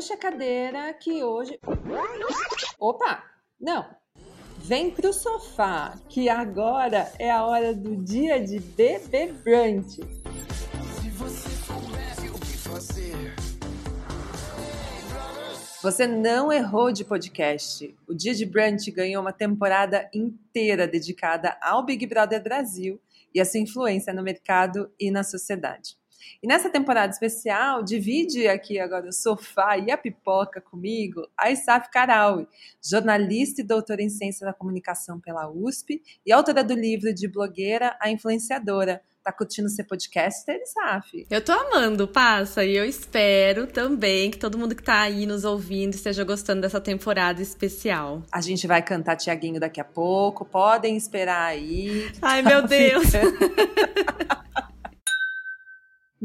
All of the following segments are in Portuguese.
Puxa a cadeira que hoje. Opa! Não! Vem pro sofá, que agora é a hora do dia de bebê brunch. Se você soubesse o que fazer. Você não errou de podcast. O Dia de Brunch ganhou uma temporada inteira dedicada ao Big Brother Brasil e a sua influência no mercado e na sociedade. E nessa temporada especial, divide aqui agora o sofá e a pipoca comigo a Isaf Karaui, jornalista e doutora em Ciência da Comunicação pela USP e autora do livro de blogueira A Influenciadora. Tá curtindo ser podcaster, Isaf? Eu tô amando, passa, e eu espero também que todo mundo que tá aí nos ouvindo esteja gostando dessa temporada especial. A gente vai cantar Tiaguinho daqui a pouco, podem esperar aí. Ai, meu Deus!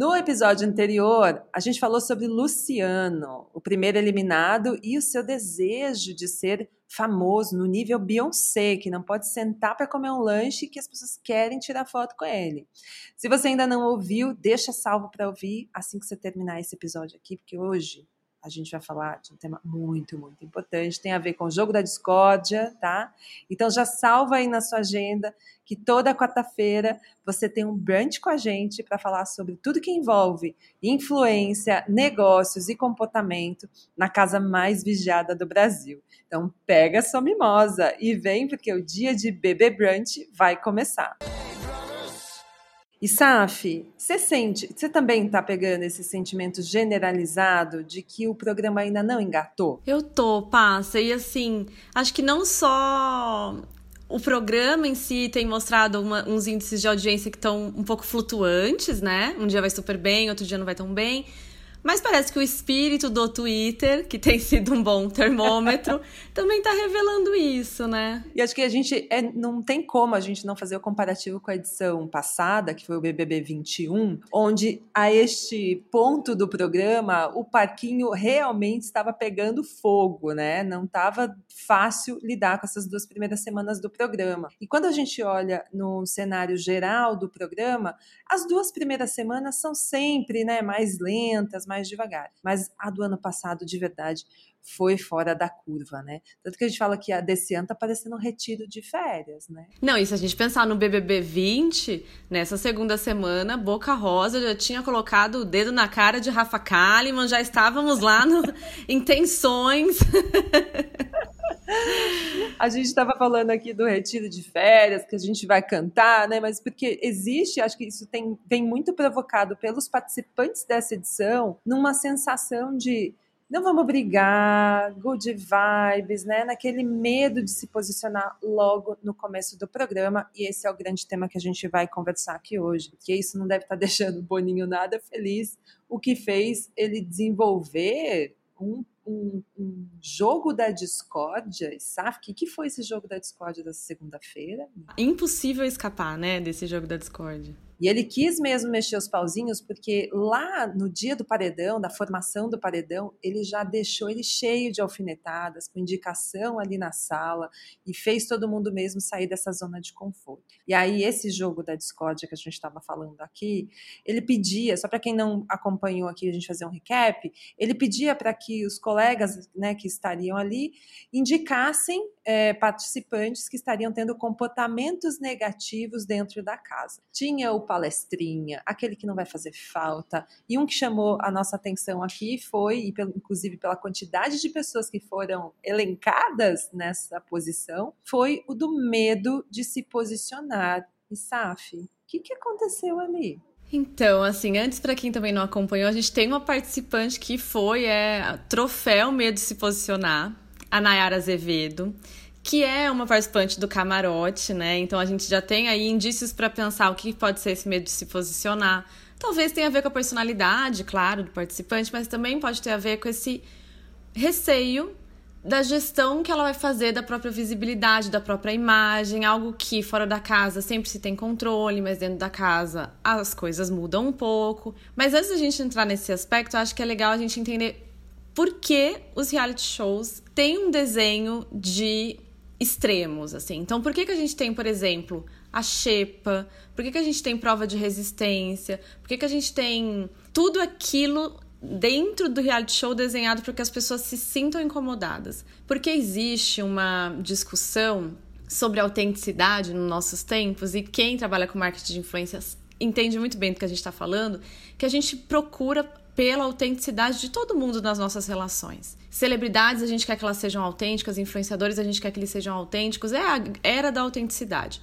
No episódio anterior, a gente falou sobre Luciano, o primeiro eliminado, e o seu desejo de ser famoso no nível Beyoncé, que não pode sentar para comer um lanche que as pessoas querem tirar foto com ele. Se você ainda não ouviu, deixa salvo para ouvir assim que você terminar esse episódio aqui, porque hoje a gente vai falar de um tema muito, muito importante, tem a ver com o jogo da discórdia, tá? Então já salva aí na sua agenda que toda quarta-feira você tem um brunch com a gente para falar sobre tudo que envolve influência, negócios e comportamento na casa mais vigiada do Brasil. Então pega sua mimosa e vem porque o dia de bebê brunch vai começar. E Saf, você sente, você também está pegando esse sentimento generalizado de que o programa ainda não engatou? Eu tô, passa. E assim, acho que não só o programa em si tem mostrado uma, uns índices de audiência que estão um pouco flutuantes, né? Um dia vai super bem, outro dia não vai tão bem. Mas parece que o espírito do Twitter, que tem sido um bom termômetro, também está revelando isso, né? E acho que a gente é, não tem como a gente não fazer o comparativo com a edição passada, que foi o BBB 21, onde a este ponto do programa o parquinho realmente estava pegando fogo, né? Não estava fácil lidar com essas duas primeiras semanas do programa. E quando a gente olha no cenário geral do programa, as duas primeiras semanas são sempre, né, mais lentas, mais mais devagar. Mas a do ano passado, de verdade, foi fora da curva, né? Tanto que a gente fala que a desse ano tá parecendo um retiro de férias, né? Não, e se a gente pensar no BBB 20, nessa segunda semana, Boca Rosa já tinha colocado o dedo na cara de Rafa Kalimann, já estávamos lá no intenções. A gente estava falando aqui do retiro de férias, que a gente vai cantar, né? Mas porque existe, acho que isso tem, vem muito provocado pelos participantes dessa edição, numa sensação de não vamos brigar, good vibes, né? Naquele medo de se posicionar logo no começo do programa. E esse é o grande tema que a gente vai conversar aqui hoje. Porque isso não deve estar deixando o Boninho nada feliz, o que fez ele desenvolver um um, um, jogo da discórdia, sabe? O que, que foi esse jogo da discórdia dessa segunda-feira? Impossível escapar, né, desse jogo da discórdia. E ele quis mesmo mexer os pauzinhos, porque lá no dia do paredão, da formação do paredão, ele já deixou ele cheio de alfinetadas, com indicação ali na sala, e fez todo mundo mesmo sair dessa zona de conforto. E aí, esse jogo da discórdia que a gente estava falando aqui, ele pedia, só para quem não acompanhou aqui, a gente fazer um recap, ele pedia para que os colegas né, que estariam ali indicassem é, participantes que estariam tendo comportamentos negativos dentro da casa. Tinha o palestrinha, aquele que não vai fazer falta, e um que chamou a nossa atenção aqui foi, inclusive pela quantidade de pessoas que foram elencadas nessa posição, foi o do medo de se posicionar. E Saf, o que, que aconteceu ali? Então, assim, antes para quem também não acompanhou, a gente tem uma participante que foi é troféu medo de se posicionar a Nayara Azevedo, que é uma participante do camarote, né? Então a gente já tem aí indícios para pensar o que pode ser esse medo de se posicionar. Talvez tenha a ver com a personalidade, claro, do participante, mas também pode ter a ver com esse receio da gestão que ela vai fazer da própria visibilidade, da própria imagem, algo que fora da casa sempre se tem controle, mas dentro da casa as coisas mudam um pouco. Mas antes da gente entrar nesse aspecto, acho que é legal a gente entender por que os reality shows têm um desenho de extremos, assim. Então, por que, que a gente tem, por exemplo, a xepa? Por que, que a gente tem prova de resistência? Por que, que a gente tem tudo aquilo dentro do reality show desenhado para que as pessoas se sintam incomodadas. Porque existe uma discussão sobre autenticidade nos nossos tempos e quem trabalha com marketing de influências entende muito bem do que a gente está falando, que a gente procura pela autenticidade de todo mundo nas nossas relações. Celebridades, a gente quer que elas sejam autênticas, influenciadores, a gente quer que eles sejam autênticos, é a era da autenticidade.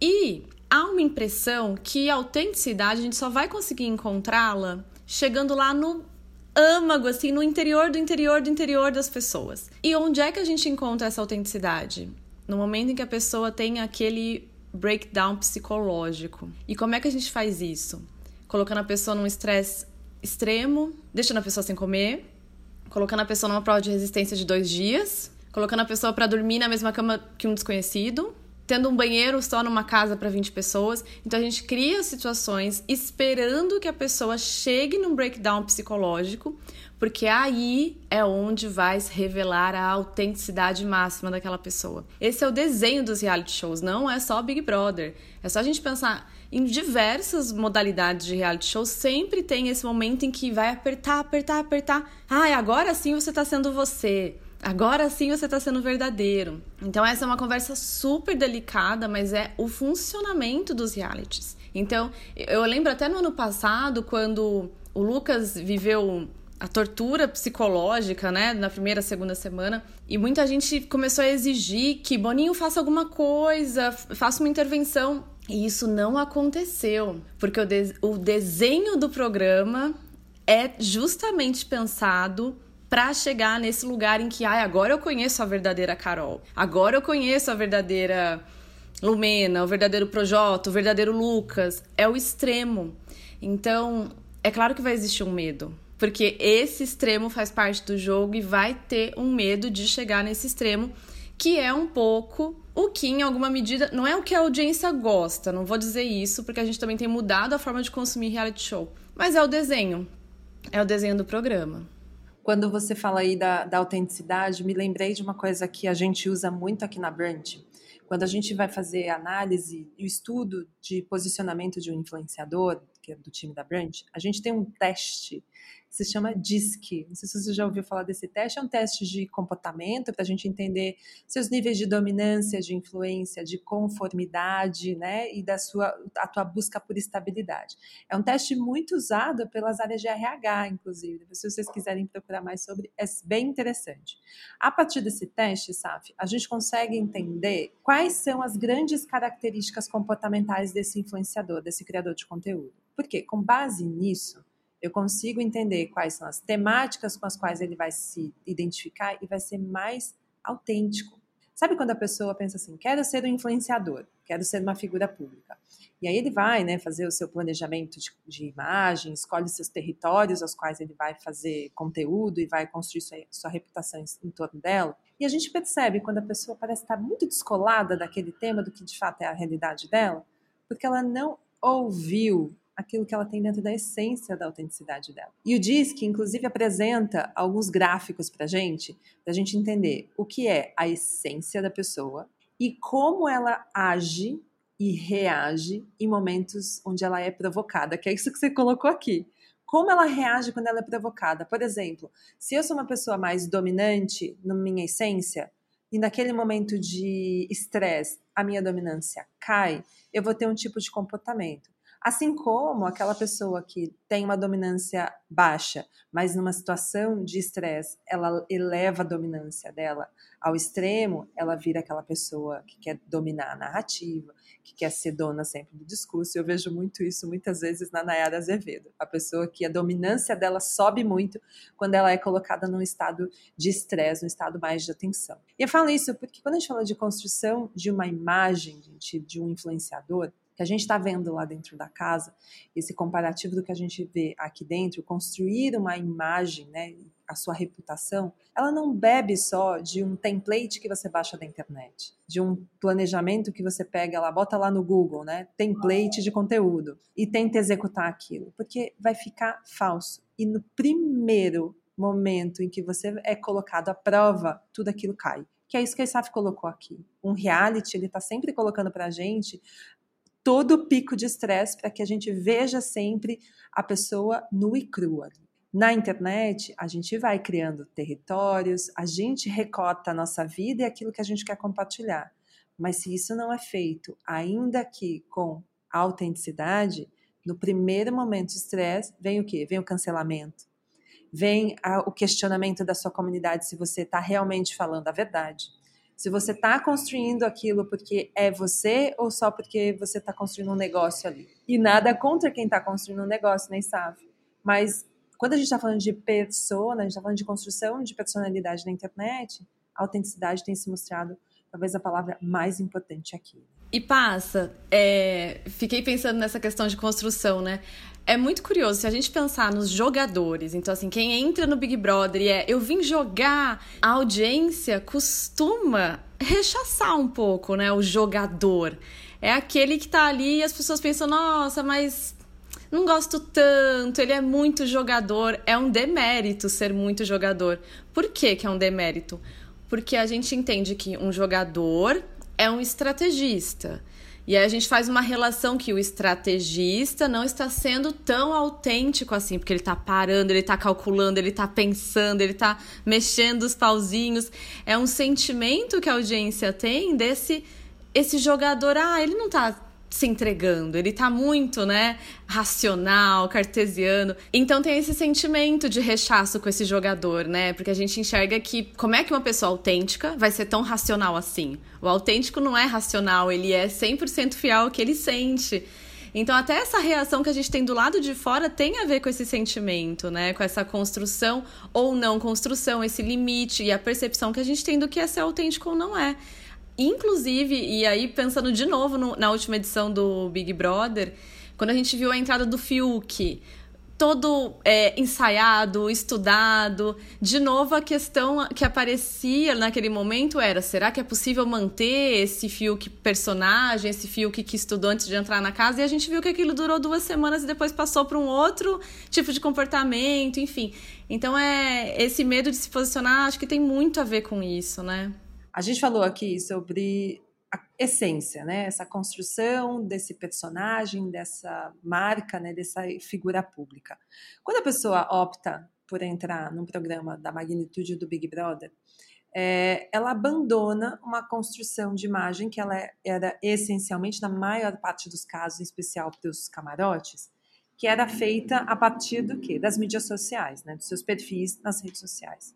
E há uma impressão que a autenticidade a gente só vai conseguir encontrá-la chegando lá no âmago, assim, no interior do interior do interior das pessoas. E onde é que a gente encontra essa autenticidade? No momento em que a pessoa tem aquele breakdown psicológico. E como é que a gente faz isso? Colocando a pessoa num estresse extremo, deixando a pessoa sem comer, colocando a pessoa numa prova de resistência de dois dias, colocando a pessoa para dormir na mesma cama que um desconhecido, tendo um banheiro só numa casa para 20 pessoas. Então a gente cria situações esperando que a pessoa chegue num breakdown psicológico, porque aí é onde vai se revelar a autenticidade máxima daquela pessoa. Esse é o desenho dos reality shows, não é só Big Brother. É só a gente pensar em diversas modalidades de reality show, sempre tem esse momento em que vai apertar, apertar, apertar. Ah, agora sim você está sendo você. Agora sim você está sendo verdadeiro. Então, essa é uma conversa super delicada, mas é o funcionamento dos realities. Então, eu lembro até no ano passado, quando o Lucas viveu a tortura psicológica, né, na primeira, segunda semana, e muita gente começou a exigir que Boninho faça alguma coisa, faça uma intervenção. E isso não aconteceu, porque o, de o desenho do programa é justamente pensado para chegar nesse lugar em que, ai, ah, agora eu conheço a verdadeira Carol, agora eu conheço a verdadeira Lumena, o verdadeiro Projota, o verdadeiro Lucas. É o extremo. Então, é claro que vai existir um medo, porque esse extremo faz parte do jogo e vai ter um medo de chegar nesse extremo, que é um pouco o que, em alguma medida, não é o que a audiência gosta, não vou dizer isso, porque a gente também tem mudado a forma de consumir reality show, mas é o desenho. É o desenho do programa. Quando você fala aí da, da autenticidade, me lembrei de uma coisa que a gente usa muito aqui na Brand. Quando a gente vai fazer análise e o estudo de posicionamento de um influenciador, que é do time da Brand, a gente tem um teste se chama DISC. Não sei se você já ouviu falar desse teste. É um teste de comportamento para a gente entender seus níveis de dominância, de influência, de conformidade, né? E da sua a tua busca por estabilidade. É um teste muito usado pelas áreas de RH, inclusive. Se vocês quiserem procurar mais sobre, é bem interessante. A partir desse teste, Saf, a gente consegue entender quais são as grandes características comportamentais desse influenciador, desse criador de conteúdo. Porque, com base nisso, eu consigo entender quais são as temáticas com as quais ele vai se identificar e vai ser mais autêntico. Sabe quando a pessoa pensa assim, quero ser um influenciador, quero ser uma figura pública. E aí ele vai né, fazer o seu planejamento de, de imagem, escolhe seus territórios aos quais ele vai fazer conteúdo e vai construir sua, sua reputação em, em torno dela. E a gente percebe quando a pessoa parece estar muito descolada daquele tema, do que de fato é a realidade dela, porque ela não ouviu aquilo que ela tem dentro da essência da autenticidade dela. E o DISC, inclusive, apresenta alguns gráficos para gente, para a gente entender o que é a essência da pessoa e como ela age e reage em momentos onde ela é provocada, que é isso que você colocou aqui. Como ela reage quando ela é provocada? Por exemplo, se eu sou uma pessoa mais dominante na minha essência, e naquele momento de estresse a minha dominância cai, eu vou ter um tipo de comportamento. Assim como aquela pessoa que tem uma dominância baixa, mas numa situação de estresse, ela eleva a dominância dela ao extremo, ela vira aquela pessoa que quer dominar a narrativa, que quer ser dona sempre do discurso. Eu vejo muito isso muitas vezes na Nayara Azevedo. A pessoa que a dominância dela sobe muito quando ela é colocada num estado de estresse, num estado mais de atenção. E eu falo isso porque quando a gente fala de construção de uma imagem, gente, de um influenciador, que a gente está vendo lá dentro da casa, esse comparativo do que a gente vê aqui dentro, construir uma imagem, né, a sua reputação, ela não bebe só de um template que você baixa da internet, de um planejamento que você pega lá, bota lá no Google, né, template de conteúdo e tenta executar aquilo, porque vai ficar falso. E no primeiro momento em que você é colocado à prova, tudo aquilo cai que é isso que a ISAF colocou aqui. Um reality, ele está sempre colocando para a gente todo o pico de estresse para que a gente veja sempre a pessoa nua e crua. Na internet, a gente vai criando territórios, a gente recota a nossa vida e aquilo que a gente quer compartilhar. Mas se isso não é feito, ainda que com autenticidade, no primeiro momento de estresse, vem o quê? Vem o cancelamento. Vem a, o questionamento da sua comunidade se você está realmente falando a verdade. Se você está construindo aquilo porque é você ou só porque você está construindo um negócio ali. E nada contra quem está construindo um negócio, nem sabe. Mas quando a gente está falando de persona, a gente está falando de construção de personalidade na internet, a autenticidade tem se mostrado talvez a palavra mais importante aqui. E passa, é, fiquei pensando nessa questão de construção, né? É muito curioso se a gente pensar nos jogadores. Então, assim, quem entra no Big Brother e é eu vim jogar, a audiência costuma rechaçar um pouco, né? O jogador. É aquele que tá ali e as pessoas pensam, nossa, mas não gosto tanto, ele é muito jogador. É um demérito ser muito jogador. Por que, que é um demérito? Porque a gente entende que um jogador é um estrategista. E aí a gente faz uma relação que o estrategista não está sendo tão autêntico assim, porque ele está parando, ele está calculando, ele está pensando, ele está mexendo os pauzinhos. É um sentimento que a audiência tem desse esse jogador, ah, ele não está se entregando, ele tá muito, né, racional, cartesiano. Então tem esse sentimento de rechaço com esse jogador, né? Porque a gente enxerga que como é que uma pessoa autêntica vai ser tão racional assim? O autêntico não é racional, ele é 100% fiel ao que ele sente. Então, até essa reação que a gente tem do lado de fora tem a ver com esse sentimento, né? Com essa construção ou não construção, esse limite e a percepção que a gente tem do que é ser autêntico ou não é. Inclusive, e aí pensando de novo no, na última edição do Big Brother, quando a gente viu a entrada do Fiuk, todo é, ensaiado, estudado. De novo, a questão que aparecia naquele momento era: será que é possível manter esse Fiuk personagem, esse Fiuk que estudou antes de entrar na casa? E a gente viu que aquilo durou duas semanas e depois passou para um outro tipo de comportamento, enfim. Então, é esse medo de se posicionar, acho que tem muito a ver com isso, né? A gente falou aqui sobre a essência, né? Essa construção desse personagem, dessa marca, né? Dessa figura pública. Quando a pessoa opta por entrar num programa da magnitude do Big Brother, é, ela abandona uma construção de imagem que ela era essencialmente, na maior parte dos casos, em especial para os camarotes, que era feita a partir do quê? Das mídias sociais, né? Dos seus perfis nas redes sociais.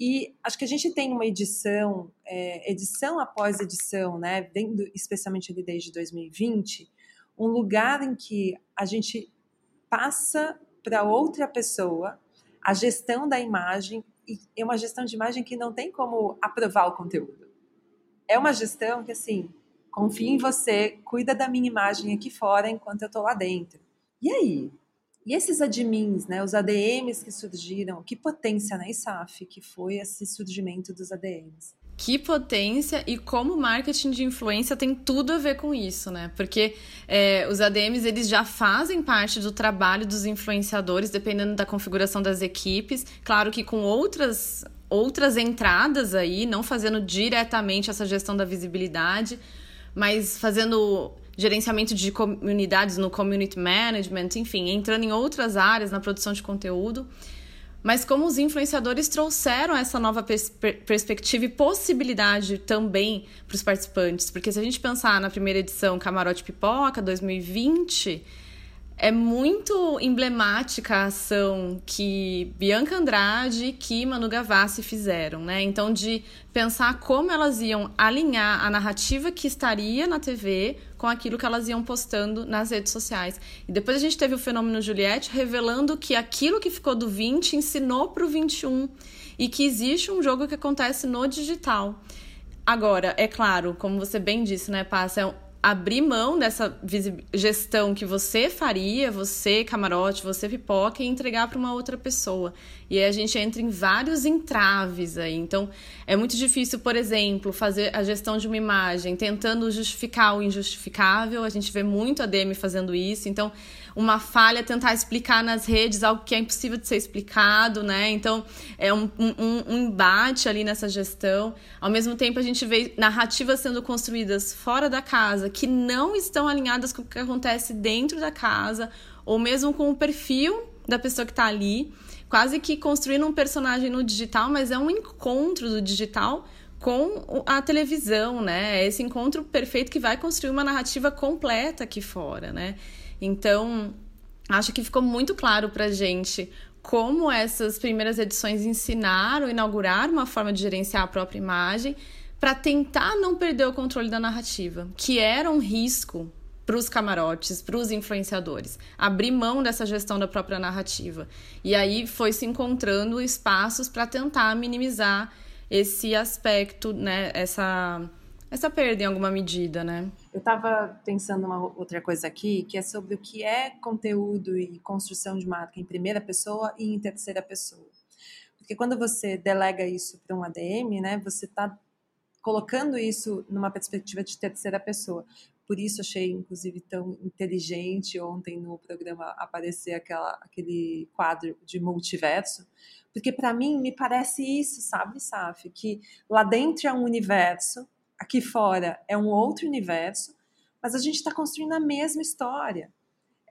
E acho que a gente tem uma edição, é, edição após edição, né, especialmente ali desde 2020, um lugar em que a gente passa para outra pessoa a gestão da imagem e é uma gestão de imagem que não tem como aprovar o conteúdo. É uma gestão que assim, confia em você, cuida da minha imagem aqui fora enquanto eu estou lá dentro. E aí, e esses admins, né, os ADMs que surgiram, que potência, né, ISAF, que foi esse surgimento dos ADMs. Que potência e como marketing de influência tem tudo a ver com isso, né? Porque é, os ADMs eles já fazem parte do trabalho dos influenciadores, dependendo da configuração das equipes. Claro que com outras outras entradas aí, não fazendo diretamente essa gestão da visibilidade, mas fazendo gerenciamento de comunidades no community management, enfim, entrando em outras áreas na produção de conteúdo. Mas como os influenciadores trouxeram essa nova pers perspectiva e possibilidade também para os participantes. Porque se a gente pensar na primeira edição Camarote Pipoca 2020, é muito emblemática a ação que Bianca Andrade e que Manu Gavassi fizeram, né? Então, de pensar como elas iam alinhar a narrativa que estaria na TV com aquilo que elas iam postando nas redes sociais. E depois a gente teve o fenômeno Juliette revelando que aquilo que ficou do 20 ensinou para o 21 e que existe um jogo que acontece no digital. Agora, é claro, como você bem disse, né, Passa, abrir mão dessa gestão que você faria, você camarote, você pipoca, e entregar para uma outra pessoa. E aí a gente entra em vários entraves aí. Então, é muito difícil, por exemplo, fazer a gestão de uma imagem tentando justificar o injustificável. A gente vê muito a DM fazendo isso. Então, uma falha tentar explicar nas redes algo que é impossível de ser explicado, né? Então, é um, um, um embate ali nessa gestão. Ao mesmo tempo, a gente vê narrativas sendo construídas fora da casa que não estão alinhadas com o que acontece dentro da casa, ou mesmo com o perfil da pessoa que está ali, quase que construindo um personagem no digital, mas é um encontro do digital com a televisão, né? Esse encontro perfeito que vai construir uma narrativa completa aqui fora, né? Então, acho que ficou muito claro pra gente como essas primeiras edições ensinaram, inauguraram uma forma de gerenciar a própria imagem para tentar não perder o controle da narrativa, que era um risco para os camarotes, para os influenciadores, abrir mão dessa gestão da própria narrativa. E aí foi se encontrando espaços para tentar minimizar esse aspecto, né, essa essa perda em alguma medida, né? Eu estava pensando uma outra coisa aqui, que é sobre o que é conteúdo e construção de marca em primeira pessoa e em terceira pessoa. Porque quando você delega isso para um ADM, né, você está colocando isso numa perspectiva de terceira pessoa. Por isso achei, inclusive, tão inteligente ontem no programa aparecer aquela, aquele quadro de multiverso, porque para mim me parece isso, sabe, Saf? Que lá dentro é um universo aqui fora é um outro universo, mas a gente está construindo a mesma história.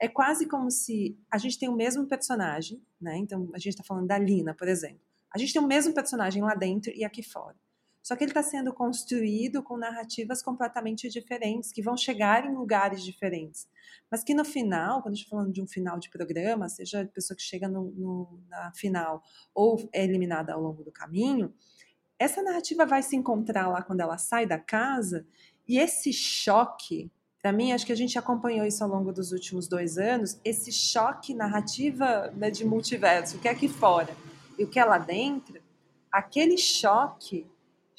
É quase como se a gente tem o mesmo personagem, né? Então a gente está falando da Lina, por exemplo. A gente tem o mesmo personagem lá dentro e aqui fora. Só que ele está sendo construído com narrativas completamente diferentes, que vão chegar em lugares diferentes. Mas que no final, quando a gente está falando de um final de programa, seja a pessoa que chega no, no, na final ou é eliminada ao longo do caminho, essa narrativa vai se encontrar lá quando ela sai da casa, e esse choque, para mim, acho que a gente acompanhou isso ao longo dos últimos dois anos, esse choque narrativa né, de multiverso, o que é aqui fora e o que é lá dentro, aquele choque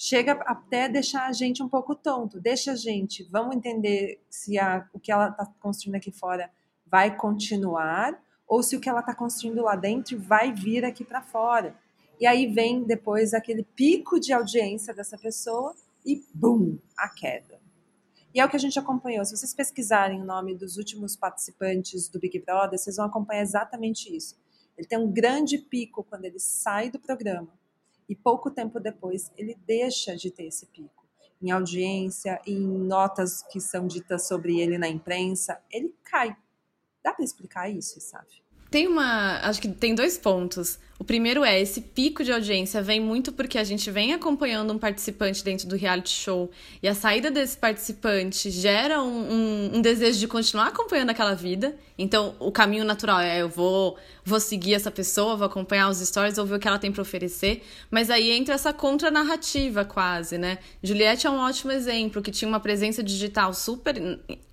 chega até deixar a gente um pouco tonto, deixa a gente, vamos entender se a, o que ela está construindo aqui fora vai continuar ou se o que ela está construindo lá dentro vai vir aqui para fora. E aí vem depois aquele pico de audiência dessa pessoa e bum, a queda. E é o que a gente acompanhou. Se vocês pesquisarem o nome dos últimos participantes do Big Brother, vocês vão acompanhar exatamente isso. Ele tem um grande pico quando ele sai do programa e pouco tempo depois ele deixa de ter esse pico. Em audiência, em notas que são ditas sobre ele na imprensa, ele cai. Dá para explicar isso, sabe? Tem uma. Acho que tem dois pontos. O primeiro é esse pico de audiência vem muito porque a gente vem acompanhando um participante dentro do reality show e a saída desse participante gera um, um, um, desejo de continuar acompanhando aquela vida. Então, o caminho natural é eu vou, vou seguir essa pessoa, vou acompanhar os stories, vou ver o que ela tem para oferecer. Mas aí entra essa contranarrativa quase, né? Juliette é um ótimo exemplo, que tinha uma presença digital super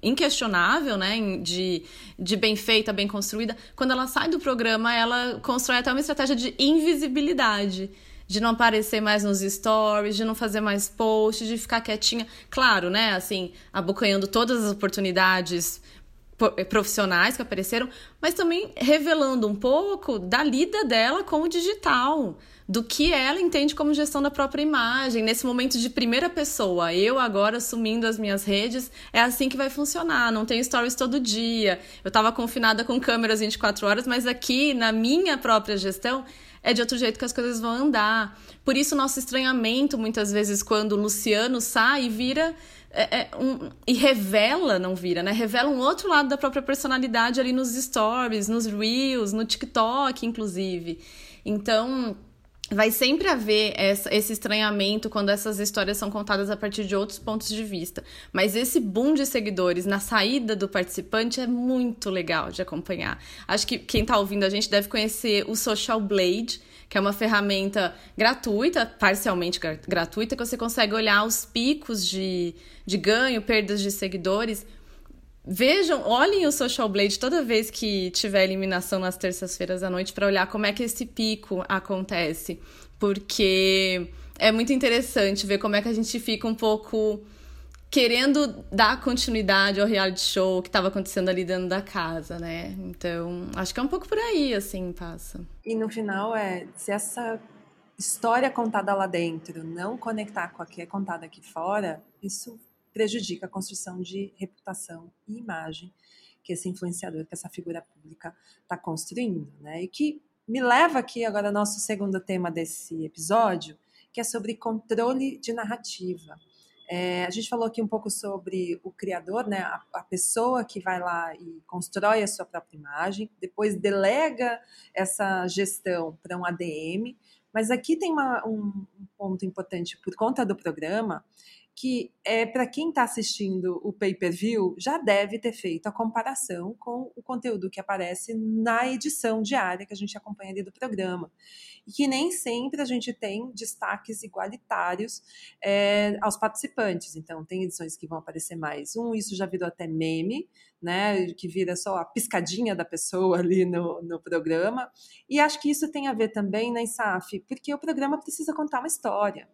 inquestionável, né? De, de bem feita, bem construída. Quando ela sai do programa, ela constrói até uma estratégia de invisibilidade de não aparecer mais nos stories, de não fazer mais posts, de ficar quietinha. Claro, né? Assim, abocanhando todas as oportunidades profissionais que apareceram, mas também revelando um pouco da lida dela com o digital, do que ela entende como gestão da própria imagem, nesse momento de primeira pessoa. Eu agora assumindo as minhas redes, é assim que vai funcionar. Não tem stories todo dia. Eu estava confinada com câmeras 24 horas, mas aqui na minha própria gestão é de outro jeito que as coisas vão andar. Por isso, nosso estranhamento, muitas vezes, quando o Luciano sai e vira. É, é um, e revela, não vira, né? Revela um outro lado da própria personalidade ali nos stories, nos reels, no TikTok, inclusive. Então, vai sempre haver essa, esse estranhamento quando essas histórias são contadas a partir de outros pontos de vista. Mas esse boom de seguidores na saída do participante é muito legal de acompanhar. Acho que quem está ouvindo a gente deve conhecer o Social Blade, que é uma ferramenta gratuita, parcialmente gratuita, que você consegue olhar os picos de, de ganho, perdas de seguidores. Vejam, olhem o Social Blade toda vez que tiver eliminação nas terças-feiras à noite para olhar como é que esse pico acontece, porque é muito interessante ver como é que a gente fica um pouco querendo dar continuidade ao reality show que estava acontecendo ali dentro da casa, né? Então, acho que é um pouco por aí, assim, passa. E no final é, se essa história contada lá dentro não conectar com a que é contada aqui fora, isso prejudica a construção de reputação e imagem que esse influenciador, que essa figura pública está construindo, né? E que me leva aqui agora ao nosso segundo tema desse episódio, que é sobre controle de narrativa. É, a gente falou aqui um pouco sobre o criador, né? A, a, pessoa que vai lá e constrói a sua própria imagem, depois delega essa gestão para um ADM. Mas aqui tem uma, um, um ponto importante por conta do programa que é para quem está assistindo o pay-per-view já deve ter feito a comparação com o conteúdo que aparece na edição diária que a gente acompanha ali do programa e que nem sempre a gente tem destaques igualitários é, aos participantes. Então tem edições que vão aparecer mais um, isso já virou até meme, né, que vira só a piscadinha da pessoa ali no, no programa. E acho que isso tem a ver também na ISAF, porque o programa precisa contar uma história.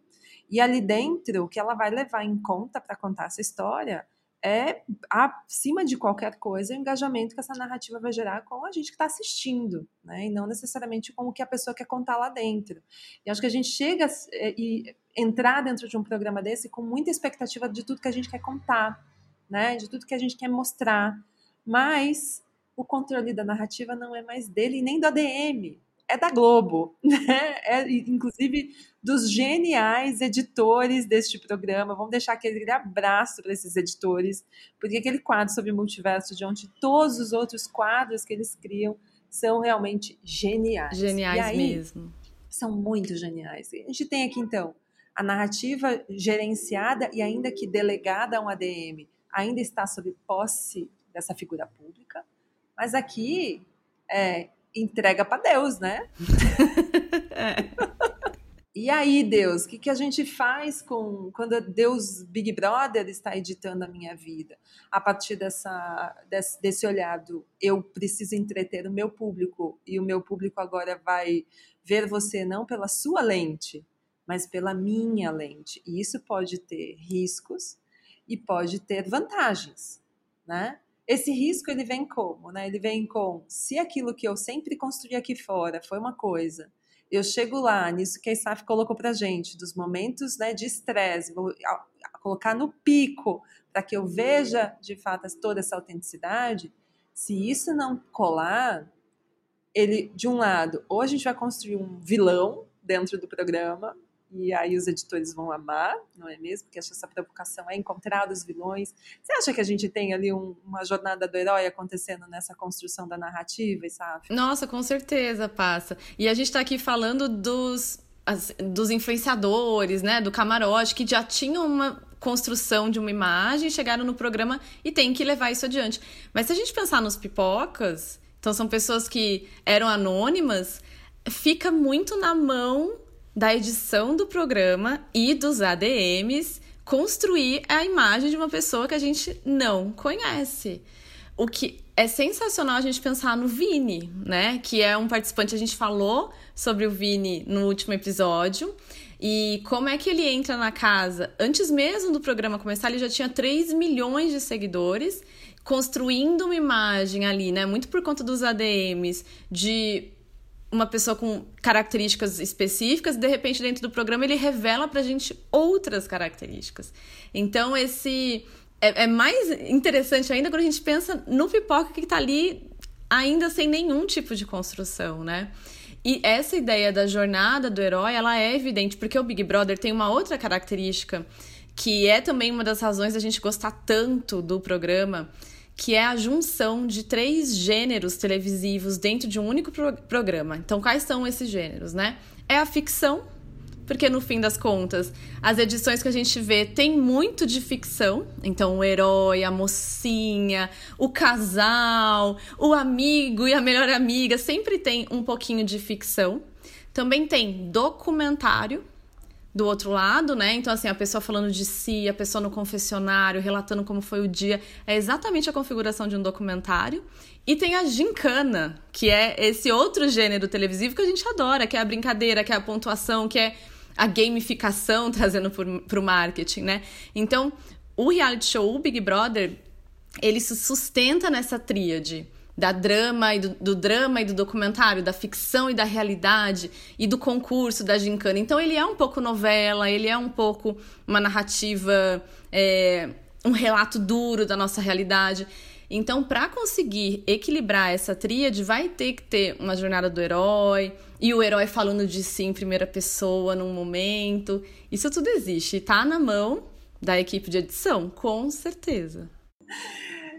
E ali dentro, o que ela vai levar em conta para contar essa história é, acima de qualquer coisa, o engajamento que essa narrativa vai gerar com a gente que está assistindo, né? E não necessariamente com o que a pessoa quer contar lá dentro. E acho que a gente chega e entrar dentro de um programa desse com muita expectativa de tudo que a gente quer contar, né? De tudo que a gente quer mostrar. Mas o controle da narrativa não é mais dele nem do ADM, é da Globo, né? É, inclusive dos geniais editores deste programa. Vamos deixar aquele abraço para esses editores, porque aquele quadro sobre o multiverso, de onde todos os outros quadros que eles criam são realmente geniais. Geniais aí, mesmo. São muito geniais. A gente tem aqui, então, a narrativa gerenciada e ainda que delegada a um ADM, ainda está sob posse dessa figura pública, mas aqui é, entrega para Deus, né? é. E aí, Deus, o que, que a gente faz com quando Deus Big Brother está editando a minha vida? A partir dessa, desse, desse olhar do eu preciso entreter o meu público e o meu público agora vai ver você não pela sua lente, mas pela minha lente. E isso pode ter riscos e pode ter vantagens, né? Esse risco ele vem como, né? Ele vem com se aquilo que eu sempre construí aqui fora foi uma coisa, eu chego lá nisso que a ISAF colocou para gente, dos momentos né, de estresse, vou colocar no pico para que eu veja de fato toda essa autenticidade. Se isso não colar, ele de um lado, ou a gente vai construir um vilão dentro do programa, e aí os editores vão amar, não é mesmo? Porque essa provocação é encontrar os vilões. Você acha que a gente tem ali um, uma jornada do herói acontecendo nessa construção da narrativa, sabe? Nossa, com certeza passa. E a gente está aqui falando dos, as, dos influenciadores, né? Do camarote, que já tinham uma construção de uma imagem, chegaram no programa e tem que levar isso adiante. Mas se a gente pensar nos pipocas, então são pessoas que eram anônimas, fica muito na mão da edição do programa e dos ADMs construir a imagem de uma pessoa que a gente não conhece. O que é sensacional a gente pensar no Vini, né? Que é um participante, a gente falou sobre o Vini no último episódio. E como é que ele entra na casa? Antes mesmo do programa começar, ele já tinha 3 milhões de seguidores, construindo uma imagem ali, né? Muito por conta dos ADMs, de uma pessoa com características específicas, de repente dentro do programa ele revela pra gente outras características. Então esse é, é mais interessante ainda quando a gente pensa no pipoca que tá ali ainda sem nenhum tipo de construção, né? E essa ideia da jornada do herói, ela é evidente porque o Big Brother tem uma outra característica que é também uma das razões da gente gostar tanto do programa, que é a junção de três gêneros televisivos dentro de um único pro programa. Então, quais são esses gêneros, né? É a ficção, porque no fim das contas, as edições que a gente vê tem muito de ficção. Então, o herói, a mocinha, o casal, o amigo e a melhor amiga sempre tem um pouquinho de ficção. Também tem documentário, do outro lado, né? Então, assim, a pessoa falando de si, a pessoa no confessionário, relatando como foi o dia, é exatamente a configuração de um documentário. E tem a gincana, que é esse outro gênero televisivo que a gente adora, que é a brincadeira, que é a pontuação, que é a gamificação trazendo para o marketing, né? Então, o reality show, o Big Brother, ele se sustenta nessa tríade da drama e do, do, drama e do documentário, da ficção e da realidade e do concurso da gincana. Então ele é um pouco novela, ele é um pouco uma narrativa, é, um relato duro da nossa realidade. Então, para conseguir equilibrar essa tríade, vai ter que ter uma jornada do herói e o herói falando de si em primeira pessoa num momento. Isso tudo existe, tá na mão da equipe de edição, com certeza.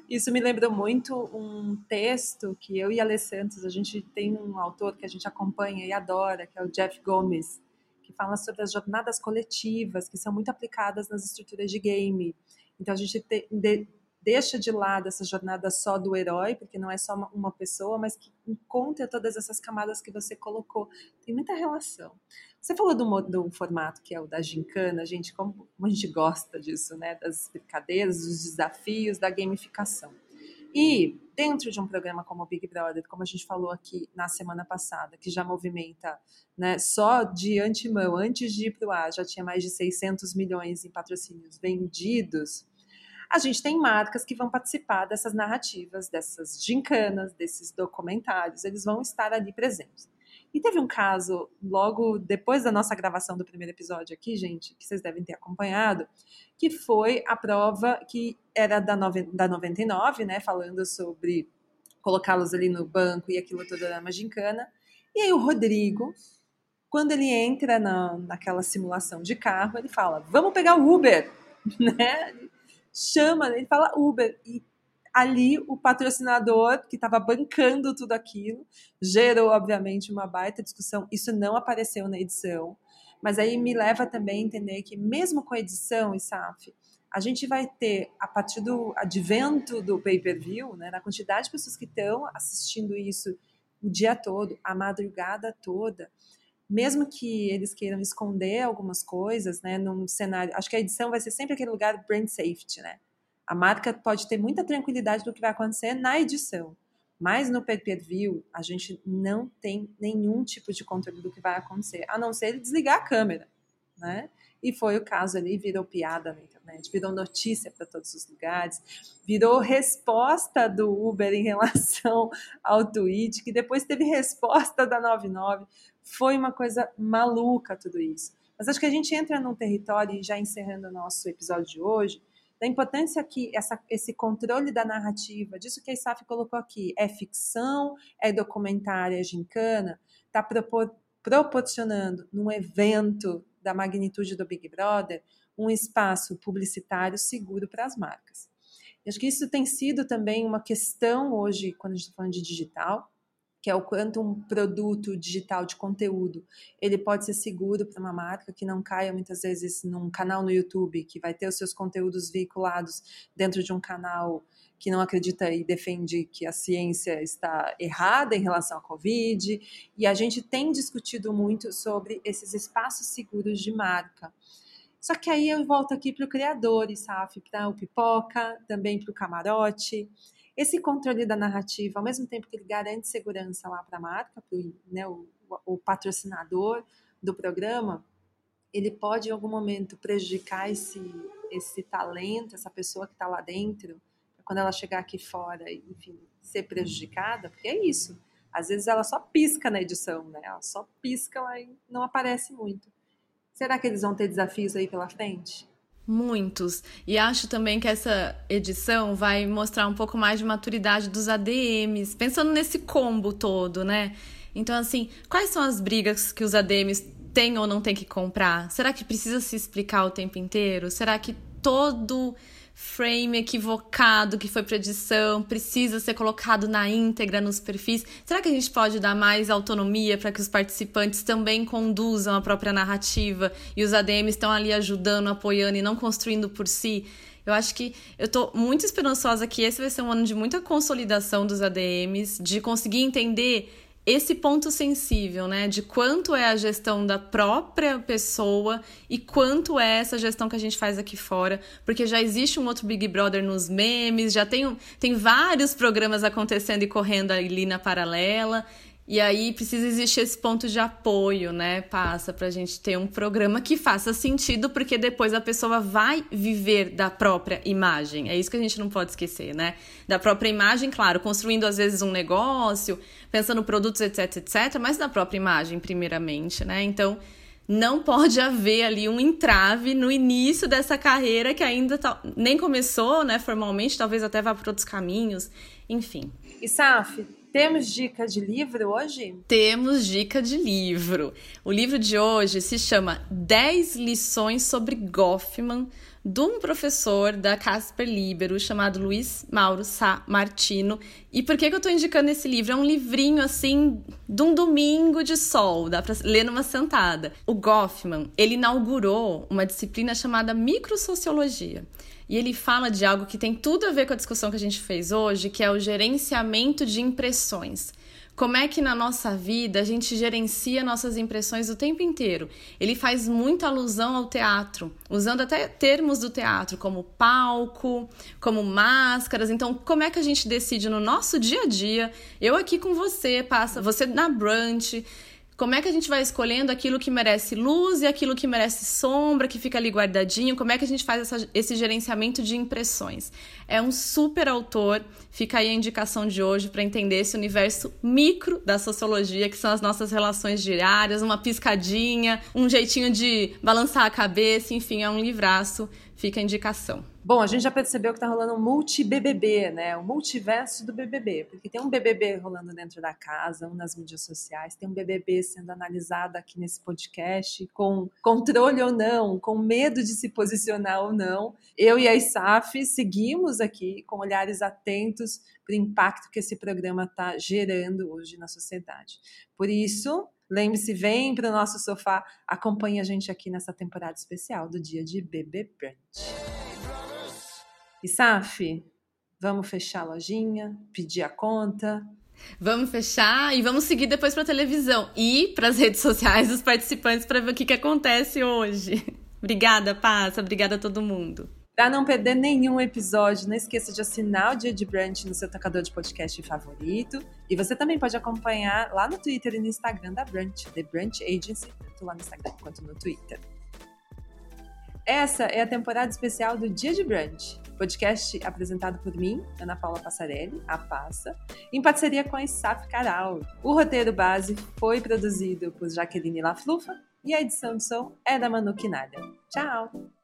Isso me lembrou muito um texto que eu e a Alê Santos, a gente tem um autor que a gente acompanha e adora, que é o Jeff Gomes, que fala sobre as jornadas coletivas, que são muito aplicadas nas estruturas de game. Então a gente te, de, deixa de lado essa jornada só do herói, porque não é só uma, pessoa, mas que encontra todas essas camadas que você colocou. Tem muita relação. Você falou do, do formato que é o da gincana, gente, como, como a gente gosta disso, né? Das brincadeiras, dos desafios, da gamificação. E dentro de um programa como o Big Brother, como a gente falou aqui na semana passada, que já movimenta, né, só de antemão, antes de ir para o ar, já tinha mais de 600 milhões em patrocínios vendidos, a gente tem marcas que vão participar dessas narrativas, dessas gincanas, desses documentários, eles vão estar ali presentes. E teve um caso, logo depois da nossa gravação do primeiro episódio aqui, gente, que vocês devem ter acompanhado, que foi a prova que era da, da 99, né, falando sobre colocá-los ali no banco e aquilo tudo era uma gincana. E aí o Rodrigo, quando ele entra na, naquela simulação de carro, ele fala, vamos pegar o Uber, né? Chama, ele fala Uber, e ali o patrocinador que estava bancando tudo aquilo gerou, obviamente, uma baita discussão. Isso não apareceu na edição, mas aí me leva também a entender que, mesmo com a edição, ISAF, a gente vai ter, a partir do advento do pay-per-view, né, na quantidade de pessoas que estão assistindo isso o dia todo, a madrugada toda, mesmo que eles queiram esconder algumas coisas, né, num cenário, acho que a edição vai ser sempre aquele lugar brand safety, né? A marca pode ter muita tranquilidade do que vai acontecer na edição, mas no pay-per-view a gente não tem nenhum tipo de controle do que vai acontecer, a não ser ele desligar a câmera, né? E foi o caso ali, virou piada na internet, virou notícia para todos os lugares, virou resposta do Uber em relação ao tweet, que depois teve resposta da 99. Foi uma coisa maluca tudo isso. Mas acho que a gente entra num território, já encerrando o nosso episódio de hoje, da importância que essa, esse controle da narrativa, disso que a ISAF colocou aqui, é ficção, é documentário, é gincana, está propor, proporcionando num evento da magnitude do Big Brother um espaço publicitário seguro para as marcas. E acho que isso tem sido também uma questão hoje, quando a gente está falando de digital, que é o quanto um produto digital de conteúdo ele pode ser seguro para uma marca que não caia muitas vezes num canal no YouTube que vai ter os seus conteúdos veiculados dentro de um canal que não acredita e defende que a ciência está errada em relação à Covid. E a gente tem discutido muito sobre esses espaços seguros de marca. Só que aí eu volto aqui para o criador, SAF, para o Pipoca, também para o Camarote. Esse controle da narrativa, ao mesmo tempo que ele garante segurança lá para a marca, para né, o, o patrocinador do programa, ele pode em algum momento prejudicar esse, esse talento, essa pessoa que está lá dentro, quando ela chegar aqui fora, enfim, ser prejudicada, porque é isso. Às vezes ela só pisca na edição, né? Ela só pisca lá e não aparece muito. Será que eles vão ter desafios aí pela frente? Muitos. E acho também que essa edição vai mostrar um pouco mais de maturidade dos ADMs, pensando nesse combo todo, né? Então, assim, quais são as brigas que os ADMs têm ou não têm que comprar? Será que precisa se explicar o tempo inteiro? Será que todo frame equivocado que foi para edição precisa ser colocado na íntegra nos perfis? Será que a gente pode dar mais autonomia para que os participantes também conduzam a própria narrativa e os ADMs estão ali ajudando, apoiando e não construindo por si? Eu acho que eu estou muito esperançosa que esse vai ser um ano de muita consolidação dos ADMs, de conseguir entender esse ponto sensível, né, de quanto é a gestão da própria pessoa e quanto é essa gestão que a gente faz aqui fora, porque já existe um outro Big Brother nos memes, já tem, tem vários programas acontecendo e correndo ali na paralela. E aí precisa existir esse ponto de apoio, né? Passa para a gente ter um programa que faça sentido, porque depois a pessoa vai viver da própria imagem. É isso que a gente não pode esquecer, né? Da própria imagem, claro, construindo às vezes um negócio, pensando produtos, etc, etc, mas da própria imagem, primeiramente, né? Então, não pode haver ali um entrave no início dessa carreira que ainda tá, nem começou, né, formalmente, talvez até vá para outros caminhos, enfim. E Saf, temos dica de livro hoje? Temos dica de livro. O livro de hoje se chama 10 lições sobre Goffman, de um professor da Casper Libero chamado Luiz Mauro Sá Martino. E por que, que eu estou indicando esse livro? É um livrinho assim de um domingo de sol, dá para ler numa sentada. O Goffman, ele inaugurou uma disciplina chamada microsociologia. E ele fala de algo que tem tudo a ver com a discussão que a gente fez hoje, que é o gerenciamento de impressões. Como é que na nossa vida a gente gerencia nossas impressões o tempo inteiro? Ele faz muita alusão ao teatro, usando até termos do teatro, como palco, como máscaras. Então, como é que a gente decide no nosso dia a dia? Eu aqui com você, passa você na brunch, como é que a gente vai escolhendo aquilo que merece luz e aquilo que merece sombra, que fica ali guardadinho? Como é que a gente faz essa, esse gerenciamento de impressões? É um super autor, fica aí a indicação de hoje para entender esse universo micro da sociologia, que são as nossas relações diárias, uma piscadinha, um jeitinho de balançar a cabeça, enfim, é um livraço, fica a indicação. Bom, a gente já percebeu que está rolando um multi-BBB, né? O multiverso do BBB, porque tem um BBB rolando dentro da casa, um nas mídias sociais, tem um BBB sendo analisado aqui nesse podcast, com controle ou não, com medo de se posicionar ou não. Eu e a ISAF seguimos aqui com olhares atentos para o impacto que esse programa está gerando hoje na sociedade. Por isso, Lembre-se, vem para o nosso sofá, acompanhe a gente aqui nessa temporada especial do dia de BB Brunch. E Saf, vamos fechar a lojinha, pedir a conta. Vamos fechar e vamos seguir depois para a televisão e para as redes sociais dos participantes para ver o que, que acontece hoje. obrigada, Passa. Obrigada a todo mundo. Para não perder nenhum episódio, não esqueça de assinar o Dia de Brunch no seu tocador de podcast favorito. E você também pode acompanhar lá no Twitter e no Instagram da Brunch, The Brunch Agency, tanto lá no Instagram quanto no Twitter. Essa é a temporada especial do Dia de Brunch podcast apresentado por mim, Ana Paula Passarelli, a Passa, em parceria com a ISAF Caral. O roteiro base foi produzido por Jaqueline Laflufa e a edição de som é da Manu Quinalha. Tchau!